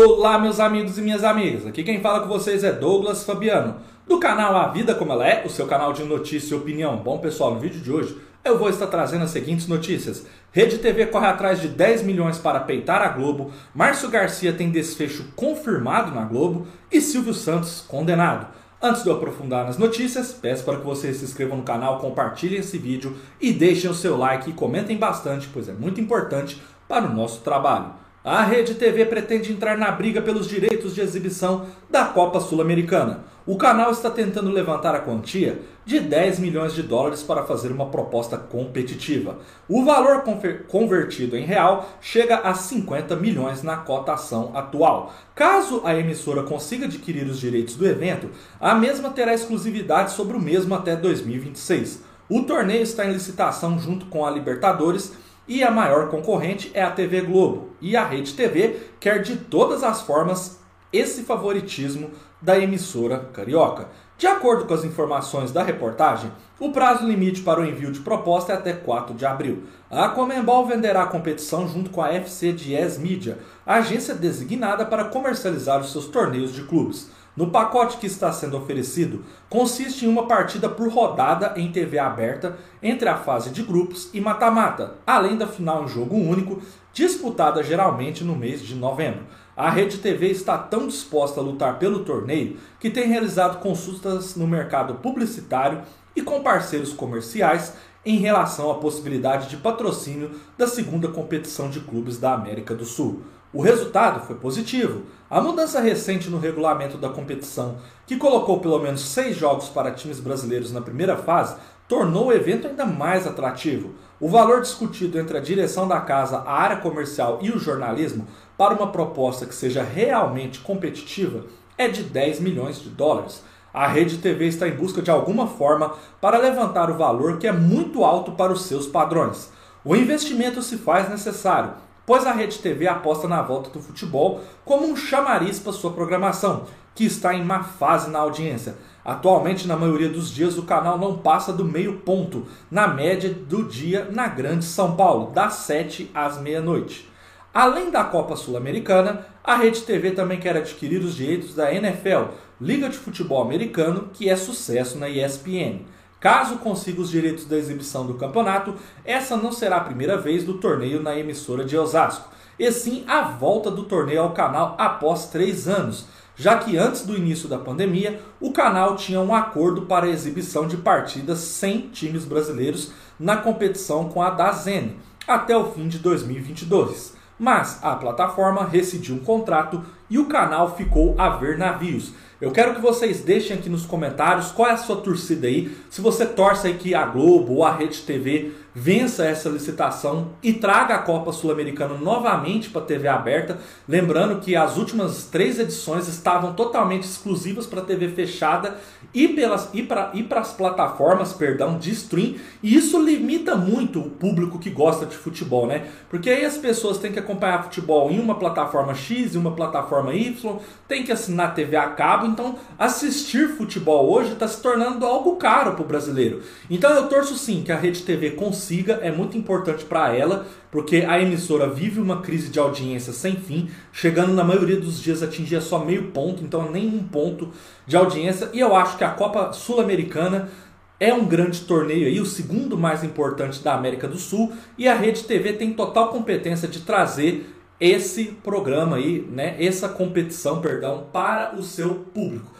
Olá, meus amigos e minhas amigas. Aqui quem fala com vocês é Douglas Fabiano, do canal A Vida Como Ela É, o seu canal de notícia e opinião. Bom, pessoal, no vídeo de hoje eu vou estar trazendo as seguintes notícias. Rede TV corre atrás de 10 milhões para peitar a Globo, Márcio Garcia tem desfecho confirmado na Globo e Silvio Santos condenado. Antes de eu aprofundar nas notícias, peço para que vocês se inscrevam no canal, compartilhem esse vídeo e deixem o seu like e comentem bastante, pois é muito importante para o nosso trabalho. A Rede TV pretende entrar na briga pelos direitos de exibição da Copa Sul-Americana. O canal está tentando levantar a quantia de 10 milhões de dólares para fazer uma proposta competitiva. O valor convertido em real chega a 50 milhões na cotação atual. Caso a emissora consiga adquirir os direitos do evento, a mesma terá exclusividade sobre o mesmo até 2026. O torneio está em licitação junto com a Libertadores e a maior concorrente é a TV Globo. E a Rede TV quer de todas as formas esse favoritismo da emissora carioca. De acordo com as informações da reportagem, o prazo limite para o envio de proposta é até 4 de abril. A Comembol venderá a competição junto com a FC Diez Media, agência designada para comercializar os seus torneios de clubes. No pacote que está sendo oferecido, consiste em uma partida por rodada em TV aberta entre a fase de grupos e mata-mata, além da final em jogo único, disputada geralmente no mês de novembro. A Rede TV está tão disposta a lutar pelo torneio que tem realizado consultas no mercado publicitário e com parceiros comerciais em relação à possibilidade de patrocínio da segunda competição de clubes da América do Sul. O resultado foi positivo. A mudança recente no regulamento da competição, que colocou pelo menos seis jogos para times brasileiros na primeira fase, tornou o evento ainda mais atrativo. O valor discutido entre a direção da casa, a área comercial e o jornalismo para uma proposta que seja realmente competitiva é de 10 milhões de dólares. A Rede TV está em busca de alguma forma para levantar o valor que é muito alto para os seus padrões. O investimento se faz necessário pois a Rede TV aposta na volta do futebol como um chamariz para sua programação, que está em má fase na audiência. Atualmente, na maioria dos dias, o canal não passa do meio ponto, na média do dia na Grande São Paulo, das 7 às meia-noite. Além da Copa Sul-Americana, a Rede TV também quer adquirir os direitos da NFL, Liga de Futebol Americano, que é sucesso na ESPN. Caso consiga os direitos da exibição do campeonato, essa não será a primeira vez do torneio na emissora de Osasco, e sim a volta do torneio ao canal após três anos, já que antes do início da pandemia, o canal tinha um acordo para a exibição de partidas sem times brasileiros na competição com a Dazen, até o fim de 2022. Mas a plataforma rescindiu um contrato e o canal ficou a ver navios eu quero que vocês deixem aqui nos comentários qual é a sua torcida aí. Se você torce aí que a Globo ou a Rede TV vença essa licitação e traga a Copa Sul-Americana novamente para a TV aberta. Lembrando que as últimas três edições estavam totalmente exclusivas para a TV fechada e, pelas, e para e as plataformas perdão, de stream. E isso limita muito o público que gosta de futebol, né? Porque aí as pessoas têm que acompanhar futebol em uma plataforma X e uma plataforma Y, tem que assinar TV a cabo. Então, assistir futebol hoje está se tornando algo caro para o brasileiro. Então, eu torço sim que a Rede TV consiga consiga é muito importante para ela, porque a emissora vive uma crise de audiência sem fim, chegando na maioria dos dias a atingir só meio ponto, então nem um ponto de audiência. E eu acho que a Copa Sul-Americana é um grande torneio aí, o segundo mais importante da América do Sul, e a Rede TV tem total competência de trazer esse programa aí, né, essa competição, perdão, para o seu público.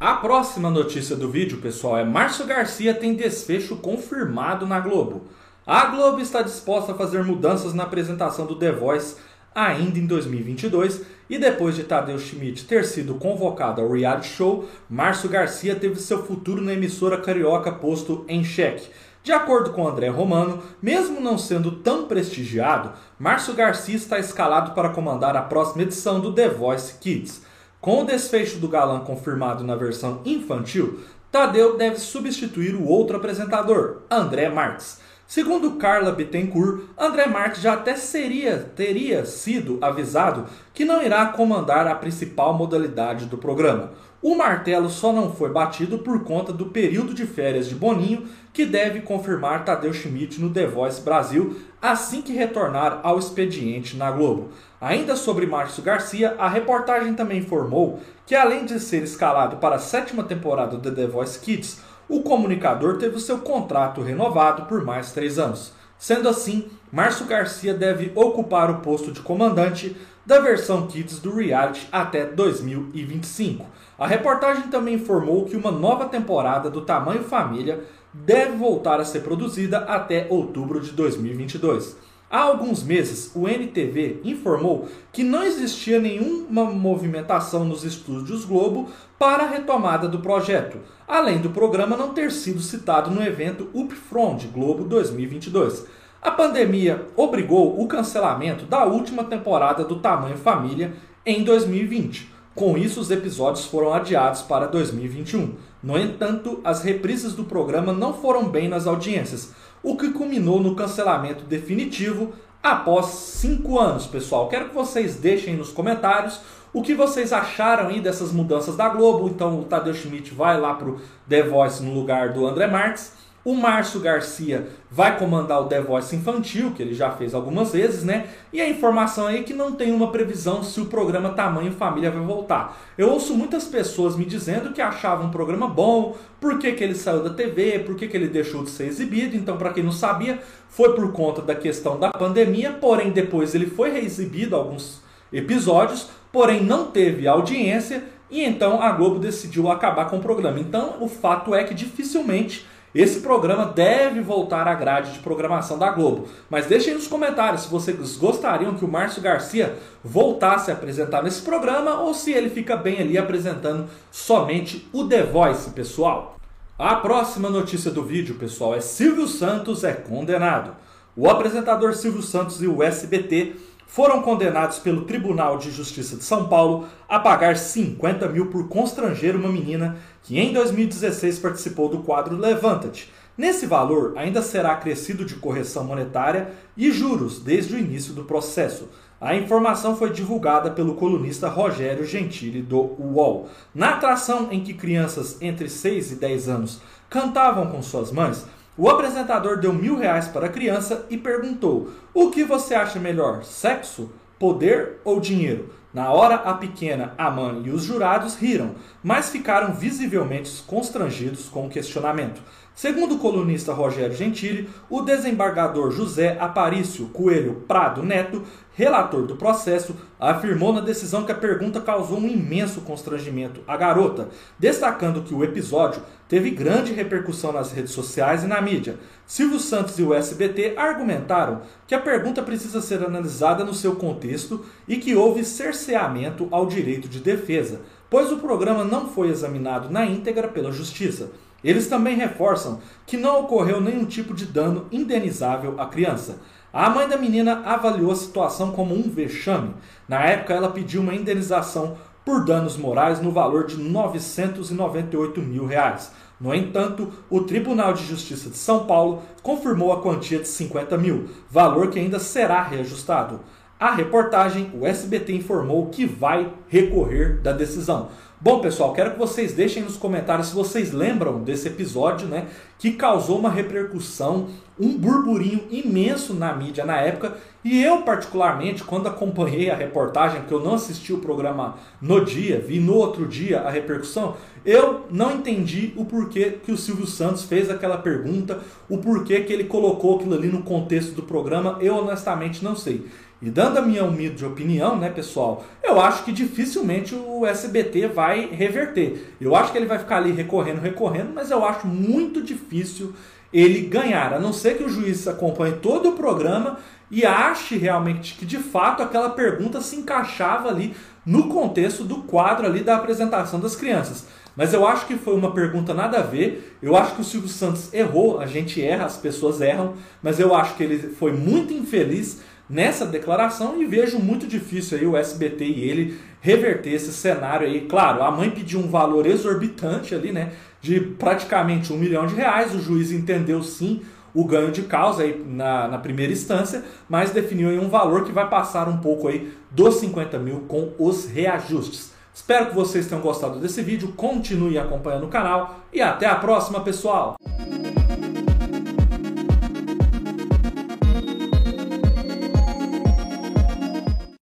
A próxima notícia do vídeo, pessoal, é Márcio Garcia tem desfecho confirmado na Globo. A Globo está disposta a fazer mudanças na apresentação do The Voice ainda em 2022 e depois de Tadeu Schmidt ter sido convocado ao reality show, Márcio Garcia teve seu futuro na emissora carioca posto em xeque. De acordo com André Romano, mesmo não sendo tão prestigiado, Márcio Garcia está escalado para comandar a próxima edição do The Voice Kids. Com o desfecho do galã confirmado na versão infantil, Tadeu deve substituir o outro apresentador, André Marques. Segundo Carla Bittencourt, André Marques já até seria, teria sido avisado que não irá comandar a principal modalidade do programa. o martelo só não foi batido por conta do período de férias de Boninho, que deve confirmar Tadeu Schmidt no The Voice Brasil assim que retornar ao expediente na Globo. Ainda sobre Márcio Garcia, a reportagem também informou que, além de ser escalado para a sétima temporada do The Voice Kids, o comunicador teve o seu contrato renovado por mais três anos. Sendo assim, Márcio Garcia deve ocupar o posto de comandante da versão Kids do reality até 2025. A reportagem também informou que uma nova temporada do Tamanho Família deve voltar a ser produzida até outubro de 2022. Há alguns meses, o NTV informou que não existia nenhuma movimentação nos estúdios Globo para a retomada do projeto, além do programa não ter sido citado no evento Upfront Globo 2022. A pandemia obrigou o cancelamento da última temporada do Tamanho Família em 2020. Com isso, os episódios foram adiados para 2021. No entanto, as reprises do programa não foram bem nas audiências, o que culminou no cancelamento definitivo após cinco anos, pessoal. Quero que vocês deixem nos comentários o que vocês acharam aí dessas mudanças da Globo. Então o Tadeu Schmidt vai lá para o The Voice no lugar do André Marques. O Márcio Garcia vai comandar o The Voice infantil, que ele já fez algumas vezes, né? E a informação aí é que não tem uma previsão se o programa Tamanho Família vai voltar. Eu ouço muitas pessoas me dizendo que achavam um programa bom, por que, que ele saiu da TV, por que, que ele deixou de ser exibido. Então, para quem não sabia, foi por conta da questão da pandemia, porém depois ele foi reexibido alguns episódios, porém não teve audiência e então a Globo decidiu acabar com o programa. Então, o fato é que dificilmente esse programa deve voltar à grade de programação da Globo. Mas deixem nos comentários se vocês gostariam que o Márcio Garcia voltasse a apresentar nesse programa ou se ele fica bem ali apresentando somente o The Voice, pessoal. A próxima notícia do vídeo, pessoal, é Silvio Santos é condenado. O apresentador Silvio Santos e o SBT foram condenados pelo Tribunal de Justiça de São Paulo a pagar 50 mil por constranger uma menina que em 2016 participou do quadro Levanta-te. Nesse valor ainda será acrescido de correção monetária e juros desde o início do processo. A informação foi divulgada pelo colunista Rogério Gentili do UOL. Na atração em que crianças entre 6 e 10 anos cantavam com suas mães, o apresentador deu mil reais para a criança e perguntou: O que você acha melhor, sexo, poder ou dinheiro? Na hora, a pequena, a mãe e os jurados riram, mas ficaram visivelmente constrangidos com o questionamento. Segundo o colunista Rogério Gentili, o desembargador José Aparício Coelho Prado Neto, relator do processo, afirmou na decisão que a pergunta causou um imenso constrangimento à garota, destacando que o episódio teve grande repercussão nas redes sociais e na mídia. Silvio Santos e o SBT argumentaram que a pergunta precisa ser analisada no seu contexto e que houve cerceamento ao direito de defesa, pois o programa não foi examinado na íntegra pela Justiça. Eles também reforçam que não ocorreu nenhum tipo de dano indenizável à criança. A mãe da menina avaliou a situação como um vexame. Na época, ela pediu uma indenização por danos morais no valor de 998 mil reais. No entanto, o Tribunal de Justiça de São Paulo confirmou a quantia de 50 mil, valor que ainda será reajustado. A reportagem, o SBT informou que vai recorrer da decisão. Bom, pessoal, quero que vocês deixem nos comentários se vocês lembram desse episódio, né? Que causou uma repercussão, um burburinho imenso na mídia na época. E eu, particularmente, quando acompanhei a reportagem, porque eu não assisti o programa no dia, vi no outro dia a repercussão, eu não entendi o porquê que o Silvio Santos fez aquela pergunta, o porquê que ele colocou aquilo ali no contexto do programa, eu honestamente não sei. E dando a minha humilde opinião, né, pessoal, eu acho que dificilmente o SBT vai reverter. Eu acho que ele vai ficar ali recorrendo, recorrendo, mas eu acho muito difícil ele ganhar, a não ser que o juiz acompanhe todo o programa e ache realmente que de fato aquela pergunta se encaixava ali no contexto do quadro ali da apresentação das crianças. Mas eu acho que foi uma pergunta nada a ver. Eu acho que o Silvio Santos errou, a gente erra, as pessoas erram, mas eu acho que ele foi muito infeliz nessa declaração e vejo muito difícil aí o SBT e ele reverter esse cenário aí. Claro, a mãe pediu um valor exorbitante ali, né? De praticamente um milhão de reais. O juiz entendeu sim o ganho de causa aí na, na primeira instância, mas definiu aí um valor que vai passar um pouco aí dos 50 mil com os reajustes. Espero que vocês tenham gostado desse vídeo, continue acompanhando o canal e até a próxima, pessoal!